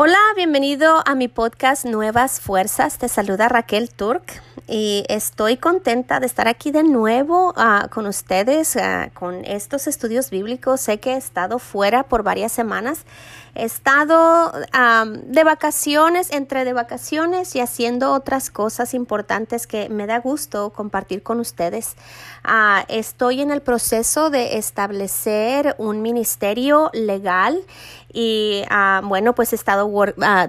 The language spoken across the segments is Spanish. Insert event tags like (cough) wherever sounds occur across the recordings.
Hola, bienvenido a mi podcast Nuevas Fuerzas. Te saluda Raquel Turk y estoy contenta de estar aquí de nuevo uh, con ustedes uh, con estos estudios bíblicos. Sé que he estado fuera por varias semanas. He estado de vacaciones, entre de vacaciones y haciendo otras cosas importantes que me da gusto compartir con ustedes. Uh, estoy en el proceso de establecer un ministerio legal y bueno, pues he estado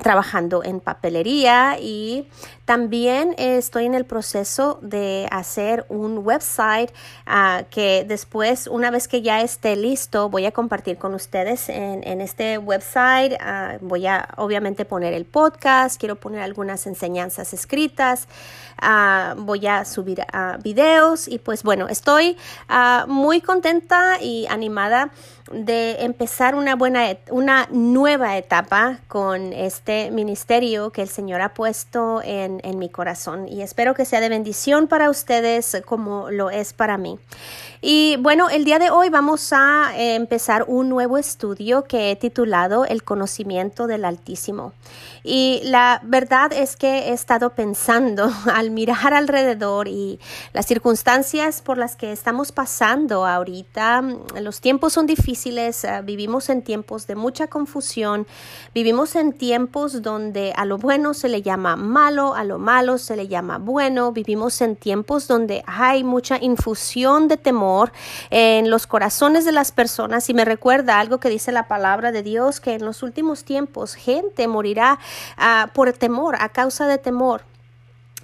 trabajando en papelería y también estoy en el proceso de hacer un website que después, una vez que ya esté listo, voy a compartir con ustedes en este website. Uh, voy a obviamente poner el podcast, quiero poner algunas enseñanzas escritas, uh, voy a subir videos y pues bueno, estoy muy contenta y animada de empezar una buena, una nueva etapa con este ministerio que el Señor ha puesto en en, mi corazón y espero que sea de bendición para ustedes como lo es para mí. Y bueno, el día de hoy vamos a eh, empezar un nuevo estudio que he titulado El conocimiento del Altísimo. Y la verdad es que he estado pensando (laughs) al mirar alrededor y las circunstancias por las que estamos pasando ahorita, los tiempos son difíciles, eh, vivimos en tiempos de mucha confusión, vivimos en tiempos donde a lo bueno se le llama malo, a lo malo se le llama bueno, vivimos en tiempos donde hay mucha infusión de temor en los corazones de las personas y me recuerda algo que dice la palabra de Dios, que en los últimos tiempos gente morirá uh, por temor, a causa de temor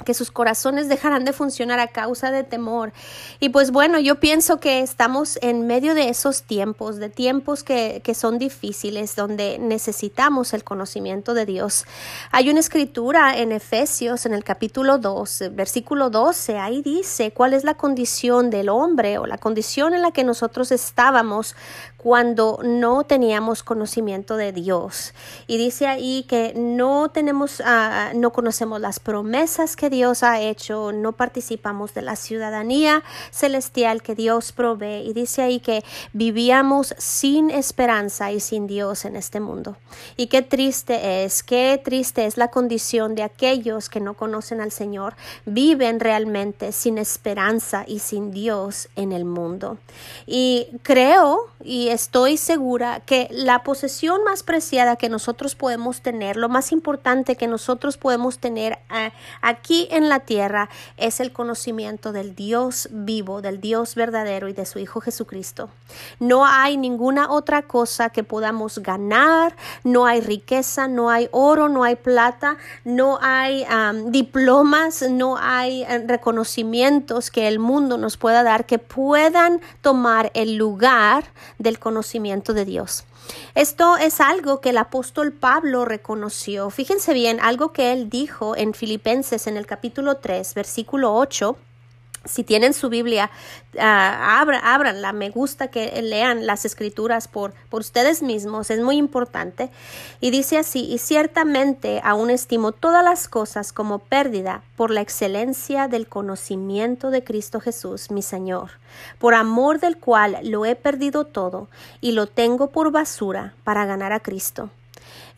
que sus corazones dejarán de funcionar a causa de temor. Y pues bueno, yo pienso que estamos en medio de esos tiempos, de tiempos que, que, son difíciles, donde necesitamos el conocimiento de Dios. Hay una escritura en Efesios, en el capítulo 2, versículo 12, ahí dice cuál es la condición del hombre o la condición en la que nosotros estábamos cuando no teníamos conocimiento de Dios. Y dice ahí que no tenemos, uh, no conocemos las promesas que Dios ha hecho, no participamos de la ciudadanía celestial que Dios provee. Y dice ahí que vivíamos sin esperanza y sin Dios en este mundo. Y qué triste es, qué triste es la condición de aquellos que no conocen al Señor, viven realmente sin esperanza y sin Dios en el mundo. Y creo y estoy segura que la posesión más preciada que nosotros podemos tener, lo más importante que nosotros podemos tener eh, aquí en la tierra es el conocimiento del Dios vivo, del Dios verdadero y de su Hijo Jesucristo. No hay ninguna otra cosa que podamos ganar, no hay riqueza, no hay oro, no hay plata, no hay diplomas, no hay eh, reconocimientos que el mundo nos pueda dar que puedan tomar el lugar del conocimiento de Dios. Esto es algo que el apóstol Pablo reconoció. Fíjense bien, algo que él dijo en Filipenses en el capítulo 3, versículo 8 si tienen su Biblia, uh, ábranla. Me gusta que lean las escrituras por, por ustedes mismos. Es muy importante. Y dice así, y ciertamente aún estimo todas las cosas como pérdida por la excelencia del conocimiento de Cristo Jesús, mi Señor, por amor del cual lo he perdido todo y lo tengo por basura para ganar a Cristo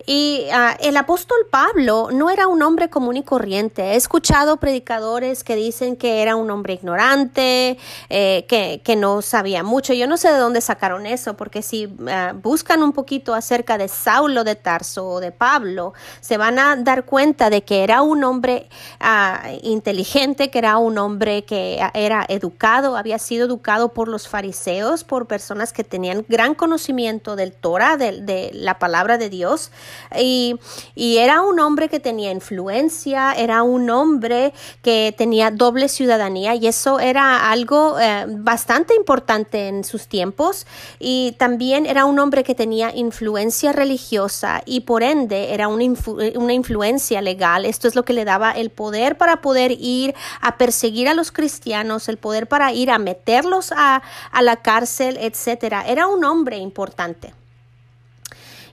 y ah, el apóstol Pablo no era un hombre común y corriente. He escuchado predicadores que dicen que era un hombre ignorante, eh, que, que, no sabía mucho. Yo no sé de dónde sacaron eso, porque si ah, buscan un poquito acerca de Saulo de Tarso o de Pablo, se van a dar cuenta de que era un hombre ah, inteligente, que era un hombre que era educado, había sido educado por los fariseos, por personas que tenían gran conocimiento del Torah, de la palabra de Dios. Y, era un hombre que tenía influencia, era un hombre que tenía doble ciudadanía y eso era algo eh, bastante importante en sus tiempos. Y también era un hombre que tenía influencia religiosa y por ende era una, una influencia legal. Esto es lo que le daba el poder para poder ir a perseguir a los cristianos, el poder para ir a meterlos a, a la cárcel, etcétera. Era un hombre importante.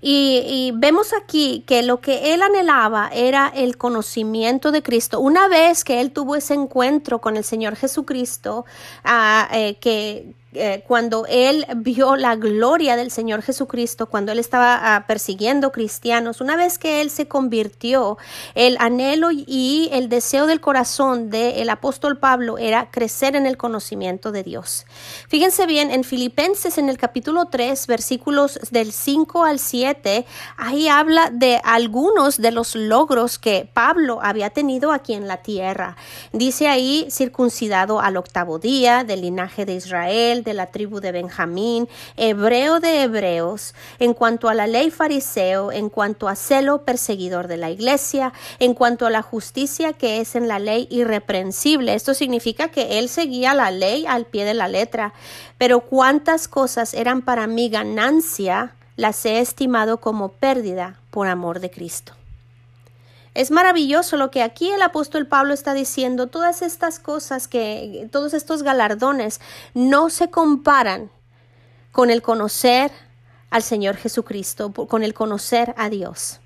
Y, vemos aquí que lo que él anhelaba era el conocimiento de Cristo. Una vez que él tuvo ese encuentro con el Señor Jesucristo, ah, eh, que eh, cuando él vio la gloria del Señor Jesucristo, cuando él estaba ah, persiguiendo cristianos, una vez que él se convirtió, el anhelo y el deseo del corazón del apóstol Pablo era crecer en el conocimiento de Dios. Fíjense bien, en Filipenses en el capítulo 3, versículos del 5 al 7, ahí habla de algunos de los logros que Pablo había tenido aquí en la tierra. Dice ahí, circuncidado al octavo día, del linaje de Israel, de la tribu de Benjamín, hebreo de hebreos, en cuanto a la ley fariseo, en cuanto a celo perseguidor de la iglesia, en cuanto a la justicia que es en la ley irreprensible. Esto significa que él seguía la ley al pie de la letra, pero cuántas cosas eran para mí ganancia, las he estimado como pérdida por amor de Cristo. Es maravilloso lo que aquí el apóstol Pablo está diciendo. Todas estas cosas que, todos estos galardones no se comparan con el conocer al Señor Jesucristo, con el conocer a Dios.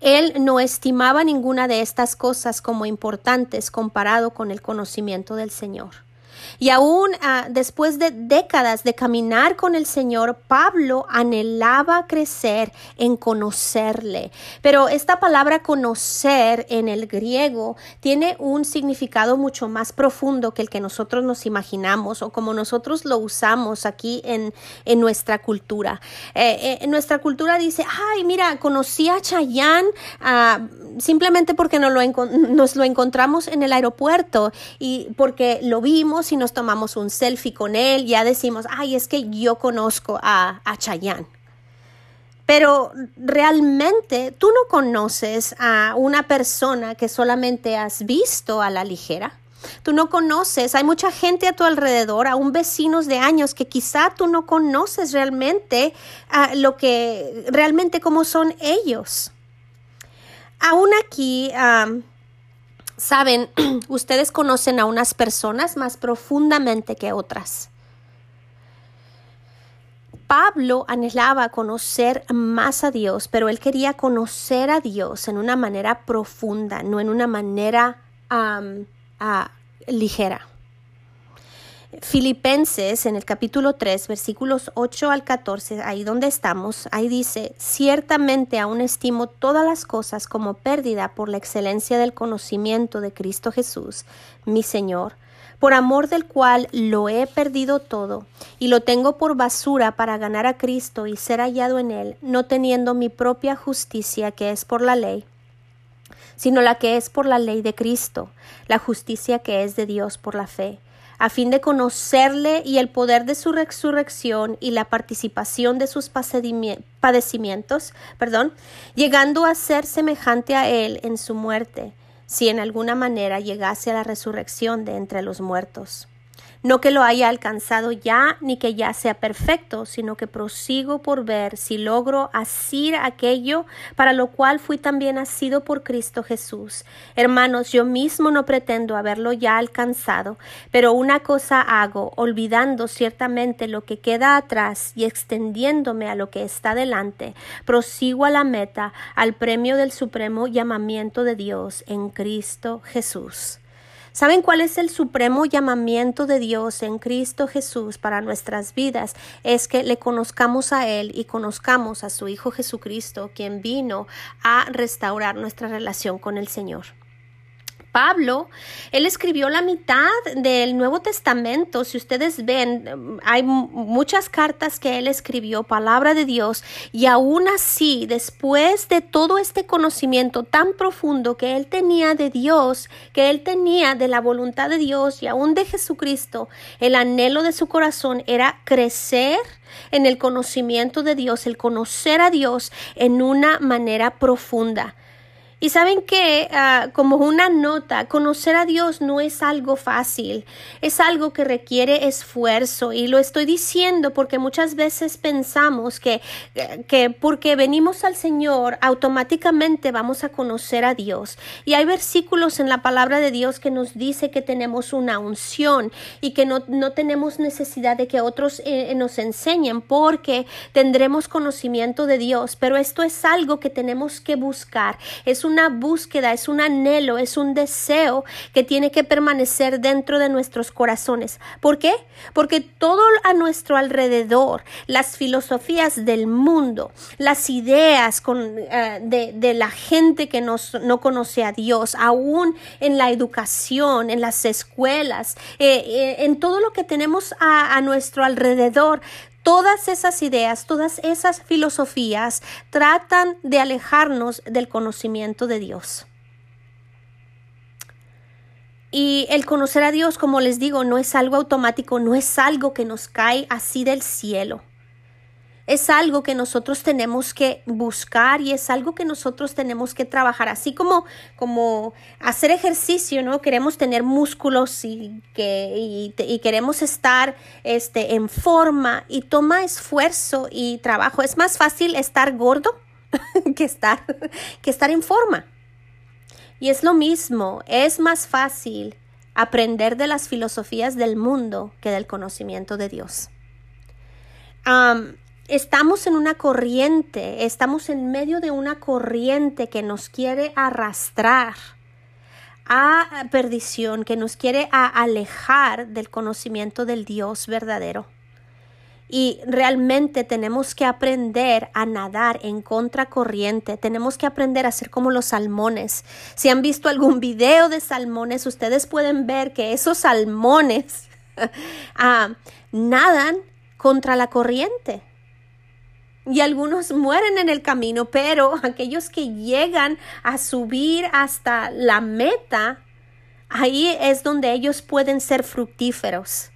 Él no estimaba ninguna de estas cosas como importantes comparado con el conocimiento del Señor. Y aún ah, después de décadas de caminar con el Señor, Pablo anhelaba crecer en conocerle. Pero esta palabra conocer en el griego tiene un significado mucho más profundo que el que nosotros nos imaginamos o como nosotros lo usamos aquí en, en nuestra cultura. Eh, eh, en nuestra cultura dice, ay, mira, conocí a Chayán ah, simplemente porque nos lo, nos lo encontramos en el aeropuerto y porque lo vimos y nos tomamos un selfie con él, ya decimos, ay, es que yo conozco a, a Chayanne. Pero realmente tú no conoces a una persona que solamente has visto a la ligera. Tú no conoces, hay mucha gente a tu alrededor, aún vecinos de años que quizá tú no conoces realmente a lo que realmente cómo son ellos. Aún aquí Saben, (clears throat) ustedes conocen a unas personas más profundamente que otras. Pablo anhelaba conocer más a Dios, pero él quería conocer a Dios en una manera profunda, no en una manera ligera. Filipenses en el capítulo 3, versículos 8 al 14, ahí donde estamos, ahí dice, ciertamente aún estimo todas las cosas como pérdida por la excelencia del conocimiento de Cristo Jesús, mi Señor, por amor del cual lo he perdido todo y lo tengo por basura para ganar a Cristo y ser hallado en él, no teniendo mi propia justicia que es por la ley sino la que es por la ley de Cristo, la justicia que es de Dios por la fe a fin de conocerle y el poder de su resurrección y la participación de sus padecimientos, perdón, llegando a ser semejante a él en su muerte, si en alguna manera llegase a la resurrección de entre los muertos. No que lo haya alcanzado ya, ni que ya sea perfecto, sino que prosigo por ver si logro asir aquello para lo cual fui también asido por Cristo Jesús. Hermanos, yo mismo no pretendo haberlo ya alcanzado, pero una cosa hago, olvidando ciertamente lo que queda atrás y extendiéndome a lo que está delante, prosigo a la meta, al premio del supremo llamamiento de Dios en Cristo Jesús. ¿Saben cuál es el supremo llamamiento de Dios en Cristo Jesús para nuestras vidas? Es que le conozcamos a Él y conozcamos a su Hijo Jesucristo, quien vino a restaurar nuestra relación con el Señor. Pablo, él escribió la mitad del Nuevo Testamento. Si ustedes ven, hay muchas cartas que él escribió, palabra de Dios, y aún así, después de todo este conocimiento tan profundo que él tenía de Dios, que él tenía de la voluntad de Dios y aún de Jesucristo, el anhelo de su corazón era crecer en el conocimiento de Dios, el conocer a Dios en una manera profunda. Y saben que, ah, como una nota, conocer a Dios no es algo fácil, es algo que requiere esfuerzo. Y lo estoy diciendo porque muchas veces pensamos que, que porque venimos al Señor, automáticamente vamos a conocer a Dios. Y hay versículos en la palabra de Dios que nos dice que tenemos una unción y que no, no tenemos necesidad de que otros eh, nos enseñen porque tendremos conocimiento de Dios. Pero esto es algo que tenemos que buscar. Es una búsqueda, es un anhelo, es un deseo que tiene que permanecer dentro de nuestros corazones. ¿Por qué? Porque todo a nuestro alrededor, las filosofías del mundo, las ideas eh, de, la gente que nos, no conoce a Dios, aún en la educación, en las escuelas, eh, eh, en todo lo que tenemos a, a nuestro alrededor, Todas esas ideas, todas esas filosofías tratan de alejarnos del conocimiento de Dios. Y el conocer a Dios, como les digo, no es algo automático, no es algo que nos cae así del cielo es algo que nosotros tenemos que buscar y es algo que nosotros tenemos que trabajar, así como, como hacer ejercicio, ¿no? Queremos tener músculos y, que, y, queremos estar este, en forma y toma esfuerzo y trabajo. Es más fácil estar gordo (laughs) que estar, que estar en forma. Y es lo mismo, es más fácil aprender de las filosofías del mundo que del conocimiento de Dios estamos en una corriente, estamos en medio de una corriente que nos quiere arrastrar a perdición, que nos quiere alejar del conocimiento del Dios verdadero. Y realmente tenemos que aprender a nadar en contracorriente. Tenemos que aprender a ser como los salmones. Si han visto algún video de salmones, ustedes pueden ver que esos salmones (laughs) ah, nadan contra la corriente y algunos mueren en el camino, pero aquellos que llegan a subir hasta la meta, ahí es donde ellos pueden ser fructíferos.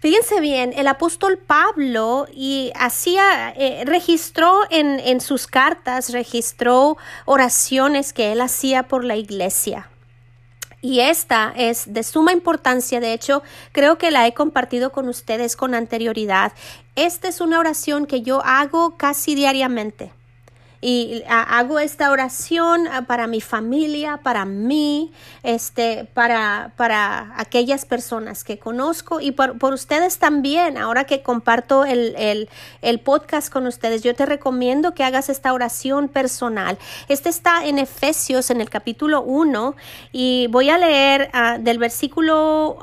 Fíjense bien, el apóstol Pablo y hacía, eh, registró en, en sus cartas, registró oraciones que él hacía por la iglesia. Y esta es de suma importancia, de hecho, creo que la he compartido con ustedes con anterioridad. Esta es una oración que yo hago casi diariamente y hago esta oración ah, para mi familia, para mí, este, para, para aquellas personas que conozco y por, ustedes también. Ahora que comparto el, el, el, podcast con ustedes, yo te recomiendo que hagas esta oración personal. Este está en Efesios en el capítulo 1 y voy a leer ah, del versículo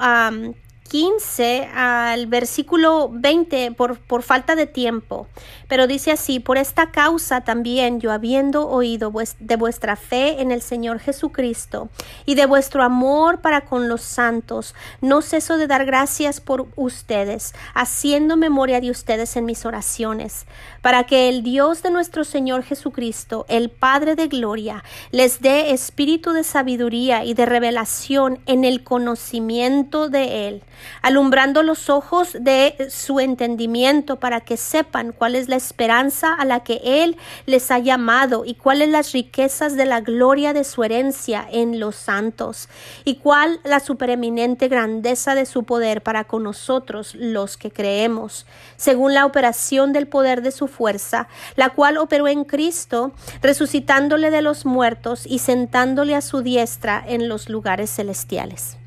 15 al versículo 20 por, por, falta de tiempo, pero dice así, por esta causa también yo habiendo oído de vuestra fe en el Señor Jesucristo y de vuestro amor para con los santos, no ceso de dar gracias por ustedes, haciendo memoria de ustedes en mis oraciones, para que el Dios de nuestro Señor Jesucristo, el Padre de Gloria, les dé espíritu de sabiduría y de revelación en el conocimiento de Él alumbrando los ojos de su entendimiento para que sepan cuál es la esperanza a la que Él les ha llamado y cuáles las riquezas de la gloria de su herencia en los santos y cuál la supereminente grandeza de su poder para con nosotros los que creemos, según la operación del poder de su fuerza, la cual operó en Cristo, resucitándole de los muertos y sentándole a su diestra en los lugares celestiales.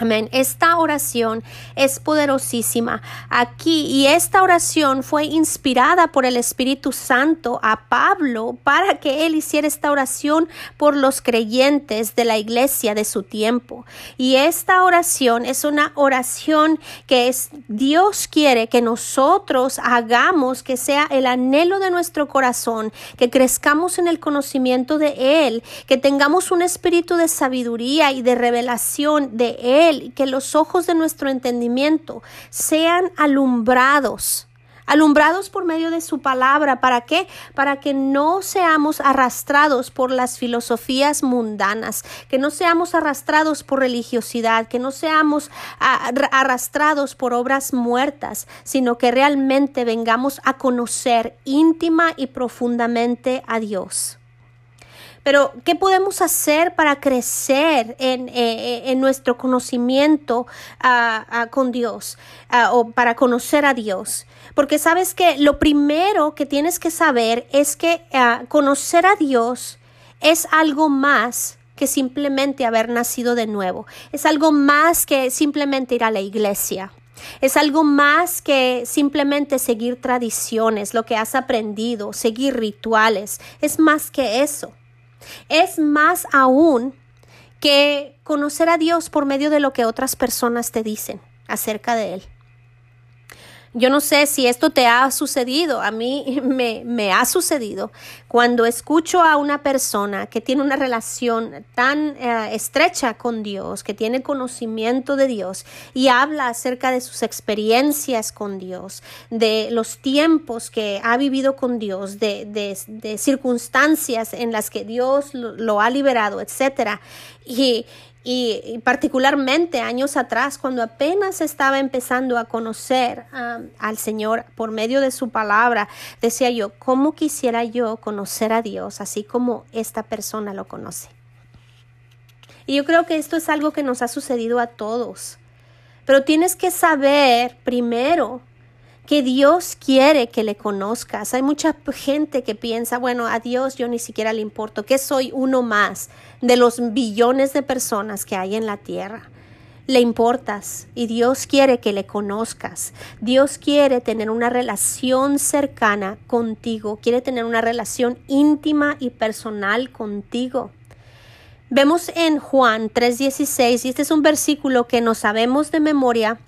Amén. Esta oración es poderosísima aquí y esta oración fue inspirada por el Espíritu Santo a Pablo para que él hiciera esta oración por los creyentes de la iglesia de su tiempo. Y esta oración es una oración que es Dios quiere que nosotros hagamos que sea el anhelo de nuestro corazón, que crezcamos en el conocimiento de él, que tengamos un espíritu de sabiduría y de revelación de él que los ojos de nuestro entendimiento sean alumbrados alumbrados por medio de su palabra. ¿Para qué? Para que no seamos arrastrados por las filosofías mundanas, que no seamos arrastrados por religiosidad, que no seamos arrastrados por obras muertas, sino que realmente vengamos a conocer íntima y profundamente a Dios. Pero, ¿qué podemos hacer para crecer en, eh, eh, nuestro conocimiento ah, ah, con Dios ah, o para conocer a Dios? Porque sabes que lo primero que tienes que saber es que conocer a Dios es algo más que simplemente haber nacido de nuevo. Es algo más que simplemente ir a la iglesia. Es algo más que simplemente seguir tradiciones, lo que has aprendido, seguir rituales. Es más que eso. Es más aún que conocer a Dios por medio de lo que otras personas te dicen acerca de Él. Yo no sé si esto te ha sucedido, a mí (laughs) me, ha sucedido cuando escucho a una persona que tiene una relación tan eh, estrecha con Dios, que tiene conocimiento de Dios y habla acerca de sus experiencias con Dios, de los tiempos que ha vivido con Dios, de, de, circunstancias en las que Dios lo, lo ha liberado, etc. Y, y, particularmente años atrás, cuando apenas estaba empezando a conocer al Señor por medio de su palabra, decía yo, ¿cómo quisiera yo conocer a Dios así como esta persona lo conoce? Y yo creo que esto es algo que nos ha sucedido a todos. Pero tienes que saber primero que Dios quiere que le conozcas. Hay mucha gente que piensa, bueno, a Dios yo ni siquiera le importo, que soy uno más de los billones de personas que hay en la tierra. Le importas y Dios quiere que le conozcas. Dios quiere tener una relación cercana contigo, quiere tener una relación íntima y personal contigo. Vemos en Juan 3:16, y este es un versículo que no sabemos de memoria,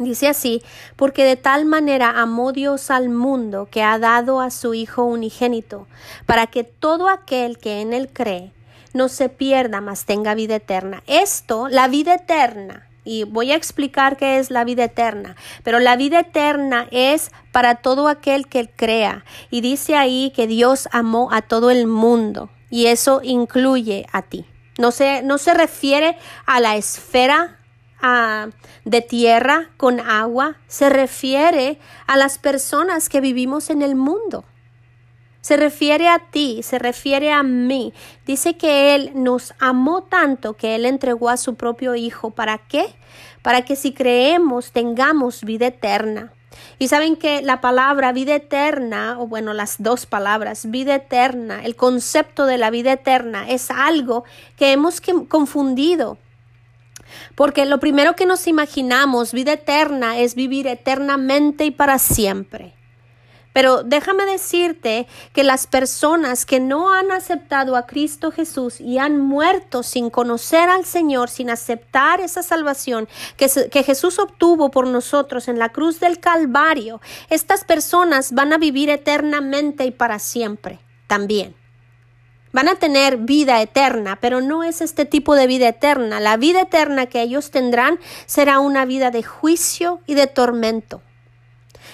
Dice así, porque de tal manera amó Dios al mundo que ha dado a su Hijo unigénito, para que todo aquel que en él cree no se pierda, mas tenga vida eterna. Esto, la vida eterna, y voy a explicar qué es la vida eterna, pero la vida eterna es para todo aquel que crea. Y dice ahí que Dios amó a todo el mundo, y eso incluye a ti. No se, no se refiere a la esfera de tierra con agua se refiere a las personas que vivimos en el mundo. Se refiere a ti, se refiere a mí. Dice que Él nos amó tanto que Él entregó a su propio Hijo. ¿Para qué? Para que si creemos tengamos vida eterna. Y saben que la palabra vida eterna, o bueno, las dos palabras, vida eterna, el concepto de la vida eterna es algo que hemos confundido porque lo primero que nos imaginamos, vida eterna, es vivir eternamente y para siempre. Pero déjame decirte que las personas que no han aceptado a Cristo Jesús y han muerto sin conocer al Señor, sin aceptar esa salvación que, que, Jesús obtuvo por nosotros en la cruz del Calvario, estas personas van a vivir eternamente y para siempre también. Van a tener vida eterna, pero no es este tipo de vida eterna. La vida eterna que ellos tendrán será una vida de juicio y de tormento.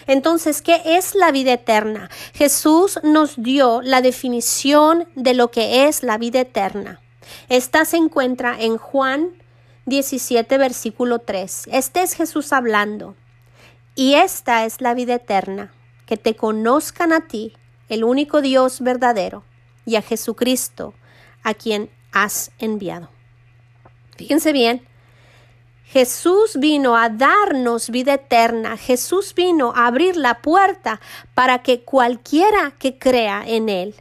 Entonces, ¿qué es la vida eterna? Jesús nos dio la definición de lo que es la vida eterna. Esta se encuentra en Juan 17, versículo 3. Este es Jesús hablando. Y esta es la vida eterna, que te conozcan a ti, el único Dios verdadero y a Jesucristo, a quien has enviado. Fíjense bien, Jesús vino a darnos vida eterna. Jesús vino a abrir la puerta para que cualquiera que crea en Él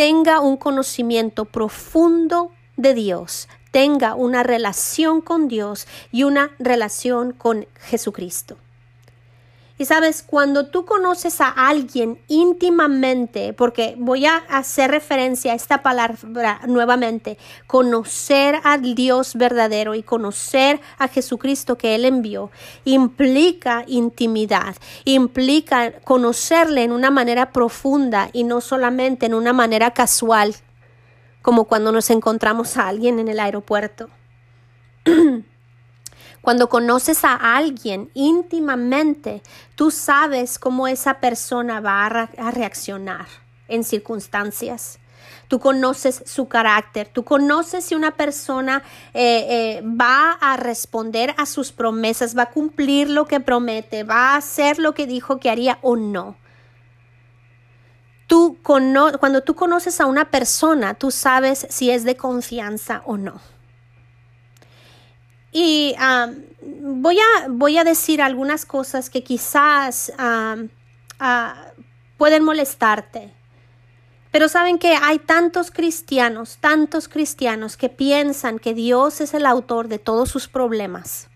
tenga un conocimiento profundo de Dios, tenga una relación con Dios y una relación con Jesucristo. Y sabes, cuando tú conoces a alguien íntimamente, porque voy a hacer referencia a esta palabra nuevamente, conocer al Dios verdadero y conocer a Jesucristo que Él envió, implica intimidad, implica conocerle en una manera profunda y no solamente en una manera casual, como cuando nos encontramos a alguien en el aeropuerto. (clears throat) Cuando conoces a alguien íntimamente, tú sabes cómo esa persona va a, reaccionar en circunstancias. Tú conoces su carácter, tú conoces si una persona eh, eh, va a responder a sus promesas, va a cumplir lo que promete, va a hacer lo que dijo que haría o no. Tú cuando tú conoces a una persona, tú sabes si es de confianza o no. Y voy, a, voy, a, decir algunas cosas que quizás ah, pueden molestarte. Pero saben que hay tantos cristianos, tantos cristianos que piensan que Dios es el autor de todos sus problemas.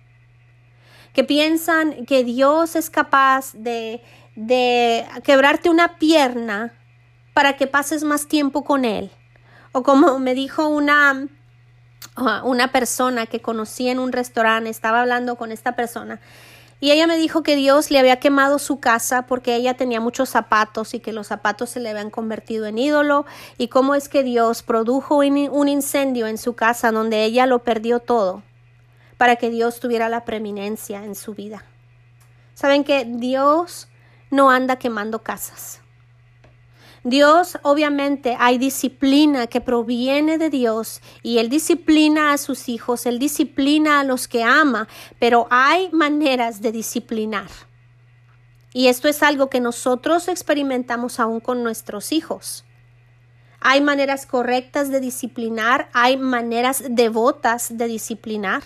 que piensan que Dios es capaz de, de quebrarte una pierna para que pases más tiempo con Él. O como me dijo una, una persona que conocí en un restaurante, estaba hablando con esta persona y ella me dijo que Dios le había quemado su casa porque ella tenía muchos zapatos y que los zapatos se le habían convertido en ídolo y cómo es que Dios produjo un incendio en su casa donde ella lo perdió todo para que Dios tuviera la preeminencia en su vida. Saben que Dios no anda quemando casas. Dios, obviamente, hay disciplina que proviene de Dios y Él disciplina a sus hijos, Él disciplina a los que ama, pero hay maneras de disciplinar. Y esto es algo que nosotros experimentamos aún con nuestros hijos. Hay maneras correctas de disciplinar, hay maneras devotas de disciplinar.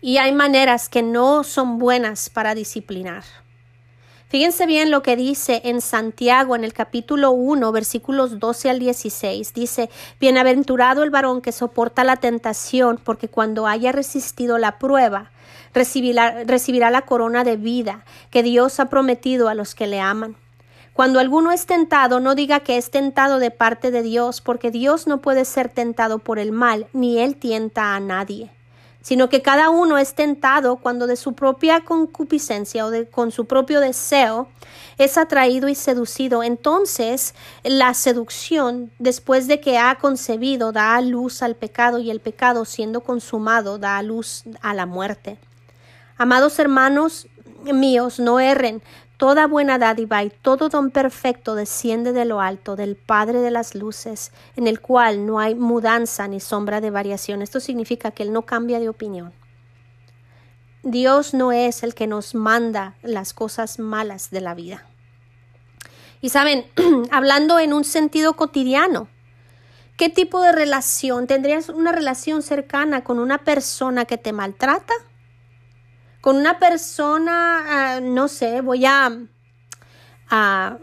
Y hay maneras que no son buenas para disciplinar. Fíjense bien lo que dice en Santiago en el capítulo 1, versículos 12 al 16. Dice, Bienaventurado el varón que soporta la tentación, porque cuando haya resistido la prueba, recibirá, recibirá la corona de vida que Dios ha prometido a los que le aman. Cuando alguno es tentado, no diga que es tentado de parte de Dios, porque Dios no puede ser tentado por el mal, ni él tienta a nadie sino que cada uno es tentado cuando de su propia concupiscencia o de, con su propio deseo es atraído y seducido. Entonces la seducción, después de que ha concebido, da a luz al pecado y el pecado siendo consumado da a luz a la muerte. Amados hermanos míos, no erren, Toda buena dádiva y todo don perfecto desciende de lo alto, del Padre de las Luces, en el cual no hay mudanza ni sombra de variación. Esto significa que Él no cambia de opinión. Dios no es el que nos manda las cosas malas de la vida. Y saben, (clears throat) hablando en un sentido cotidiano, ¿qué tipo de relación? ¿Tendrías una relación cercana con una persona que te maltrata? Con una persona, ah, no sé, voy a, a,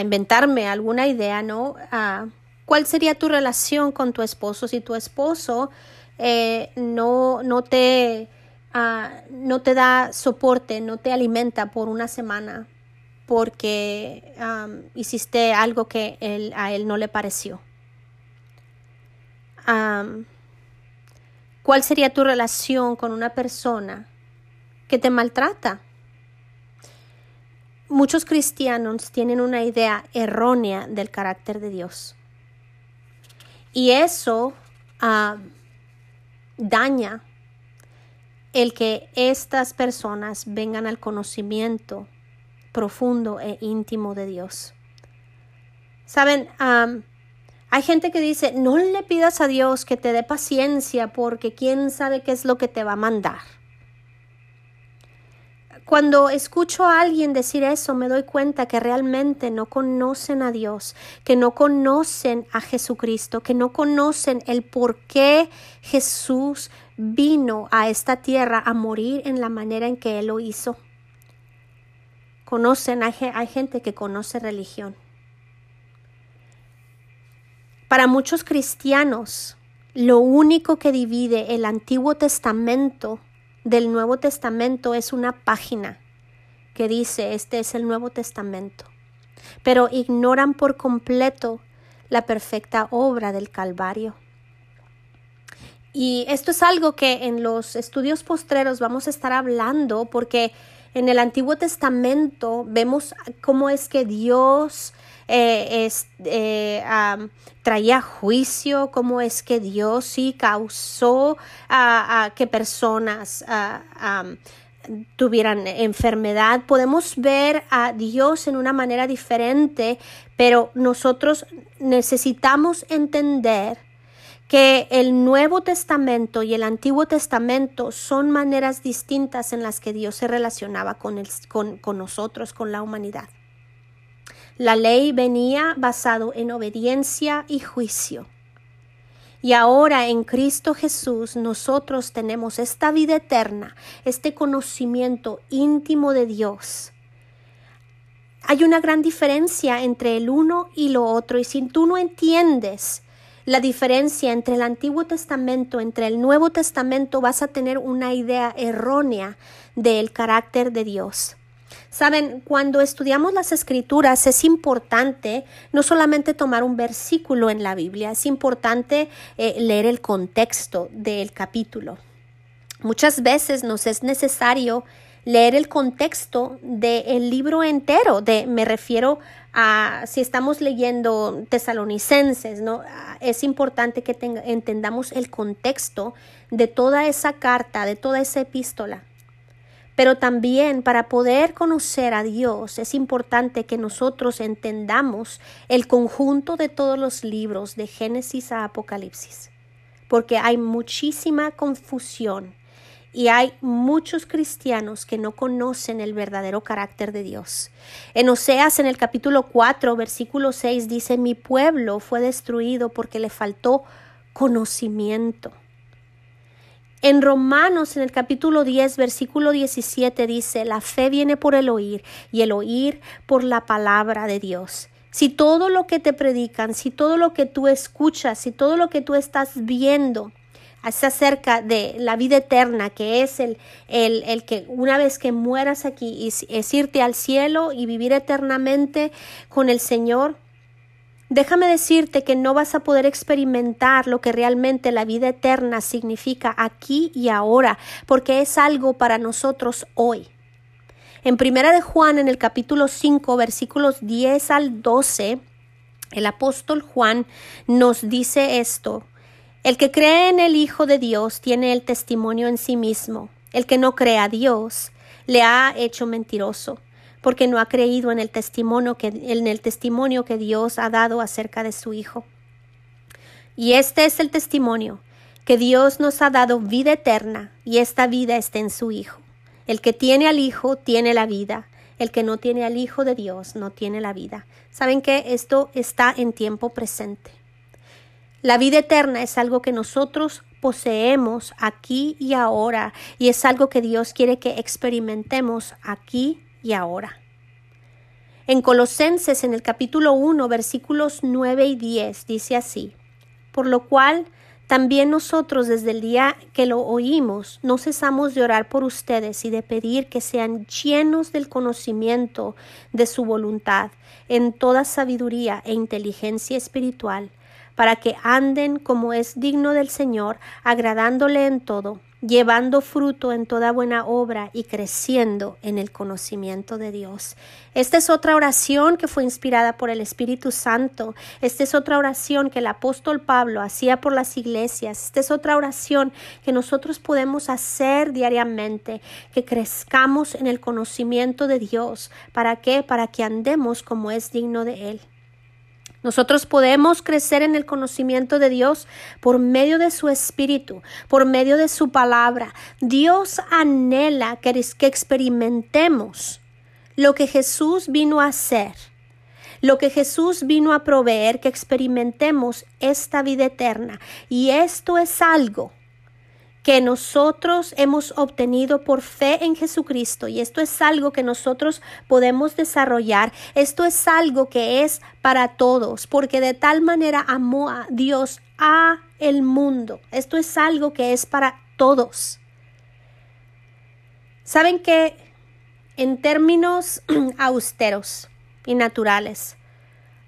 inventarme alguna idea, ¿no? Ah, ¿Cuál sería tu relación con tu esposo si tu esposo eh, no, no, te, ah, no te da soporte, no te alimenta por una semana porque hiciste algo que a él no le pareció? ¿Cuál sería tu relación con una persona que te maltrata. Muchos cristianos tienen una idea errónea del carácter de Dios. Y eso ah, daña el que estas personas vengan al conocimiento profundo e íntimo de Dios. Saben, hay gente que dice, no le pidas a Dios que te dé paciencia porque quién sabe qué es lo que te va a mandar. Cuando escucho a alguien decir eso, me doy cuenta que realmente no conocen a Dios, que no conocen a Jesucristo, que no conocen el por qué Jesús vino a esta tierra a morir en la manera en que Él lo hizo. Conocen, hay, hay gente que conoce religión. Para muchos cristianos, lo único que divide el Antiguo Testamento del Nuevo Testamento es una página que dice este es el Nuevo Testamento, pero ignoran por completo la perfecta obra del Calvario. Y esto es algo que en los estudios postreros vamos a estar hablando porque en el Antiguo Testamento vemos cómo es que Dios eh, eh, traía juicio, cómo es que Dios sí causó a que personas tuvieran enfermedad. Podemos ver a Dios en una manera diferente, pero nosotros necesitamos entender que el Nuevo Testamento y el Antiguo Testamento son maneras distintas en las que Dios se relacionaba con, con nosotros, con la humanidad. La ley venía basado en obediencia y juicio. Y ahora en Cristo Jesús nosotros tenemos esta vida eterna, este conocimiento íntimo de Dios. Hay una gran diferencia entre el uno y lo otro y si tú no entiendes la diferencia entre el Antiguo Testamento, entre el Nuevo Testamento, vas a tener una idea errónea del carácter de Dios. Saben, cuando estudiamos las escrituras es importante no solamente tomar un versículo en la Biblia, es importante eh, leer el contexto del capítulo. Muchas veces nos es necesario leer el contexto del libro entero, de, me refiero si estamos leyendo tesalonicenses, ¿no? Es importante que entendamos el contexto de toda esa carta, de toda esa epístola. Pero también para poder conocer a Dios es importante que nosotros entendamos el conjunto de todos los libros de Génesis a Apocalipsis, porque hay muchísima confusión y hay muchos cristianos que no conocen el verdadero carácter de Dios. En Oseas, en el capítulo 4, versículo 6, dice, mi pueblo fue destruido porque le faltó conocimiento. En Romanos, en el capítulo 10, versículo 17, dice, la fe viene por el oír y el oír por la palabra de Dios. Si todo lo que te predican, si todo lo que tú escuchas, si todo lo que tú estás viendo, acerca de la vida eterna, que es el, el, el, que una vez que mueras aquí es irte al cielo y vivir eternamente con el Señor. Déjame decirte que no vas a poder experimentar lo que realmente la vida eterna significa aquí y ahora, porque es algo para nosotros hoy. En Primera de Juan, en el capítulo 5, versículos 10 al 12, el apóstol Juan nos dice esto. El que cree en el Hijo de Dios tiene el testimonio en sí mismo. El que no cree a Dios le ha hecho mentiroso, porque no ha creído en el testimonio que, en el testimonio que Dios ha dado acerca de su Hijo. Y este es el testimonio, que Dios nos ha dado vida eterna, y esta vida está en su Hijo. El que tiene al Hijo tiene la vida. El que no tiene al Hijo de Dios no tiene la vida. ¿Saben que esto está en tiempo presente? La vida eterna es algo que nosotros poseemos aquí y ahora y es algo que Dios quiere que experimentemos aquí y ahora. En Colosenses en el capítulo 1 versículos 9 y 10 dice así, por lo cual también nosotros desde el día que lo oímos no cesamos de orar por ustedes y de pedir que sean llenos del conocimiento de su voluntad en toda sabiduría e inteligencia espiritual para que anden como es digno del Señor, agradándole en todo, llevando fruto en toda buena obra y creciendo en el conocimiento de Dios. Esta es otra oración que fue inspirada por el Espíritu Santo. Esta es otra oración que el apóstol Pablo hacía por las iglesias. Esta es otra oración que nosotros podemos hacer diariamente, que crezcamos en el conocimiento de Dios. ¿Para qué? Para que andemos como es digno de Él. Nosotros podemos crecer en el conocimiento de Dios por medio de su Espíritu, por medio de su palabra. Dios anhela que, experimentemos lo que Jesús vino a hacer, lo que Jesús vino a proveer, que experimentemos esta vida eterna. Y esto es algo que nosotros hemos obtenido por fe en Jesucristo y esto es algo que nosotros podemos desarrollar. Esto es algo que es para todos, porque de tal manera amó a Dios a el mundo. Esto es algo que es para todos. Saben que en términos (clears throat) austeros y naturales,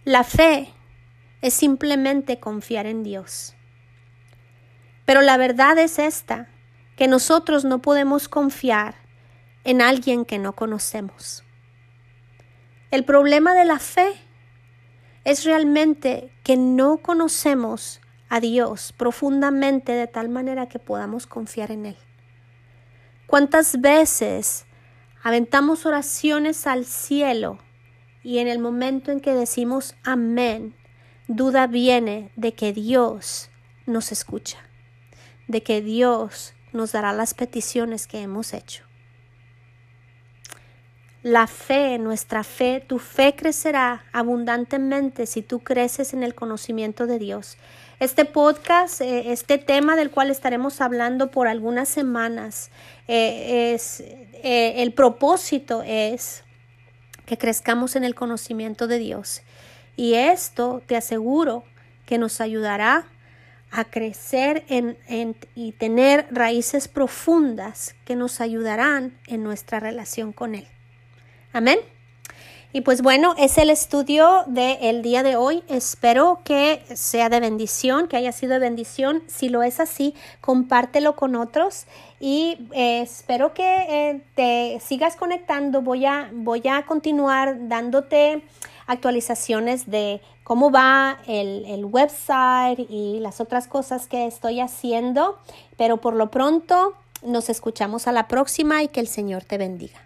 la fe es simplemente confiar en Dios. Pero la verdad es esta, que nosotros no podemos confiar en alguien que no conocemos. El problema de la fe es realmente que no conocemos a Dios profundamente de tal manera que podamos confiar en Él. ¿Cuántas veces aventamos oraciones al cielo y en el momento en que decimos amén, duda viene de que Dios nos escucha? De que Dios nos dará las peticiones que hemos hecho. La fe, nuestra fe, tu fe crecerá abundantemente si tú creces en el conocimiento de Dios. Este podcast, eh, este tema del cual estaremos hablando por algunas semanas, eh, es eh, el propósito es que crezcamos en el conocimiento de Dios. Y esto te aseguro que nos ayudará a crecer en, y tener raíces profundas que nos ayudarán en nuestra relación con Él. Amén. Y pues bueno, es el estudio del día de hoy. Espero que sea de bendición, que haya sido de bendición. Si lo es así, compártelo con otros y eh, espero que eh, te sigas conectando. Voy a, voy a continuar dándote actualizaciones de cómo va el, el website y las otras cosas que estoy haciendo. Pero por lo pronto, nos escuchamos a la próxima y que el Señor te bendiga.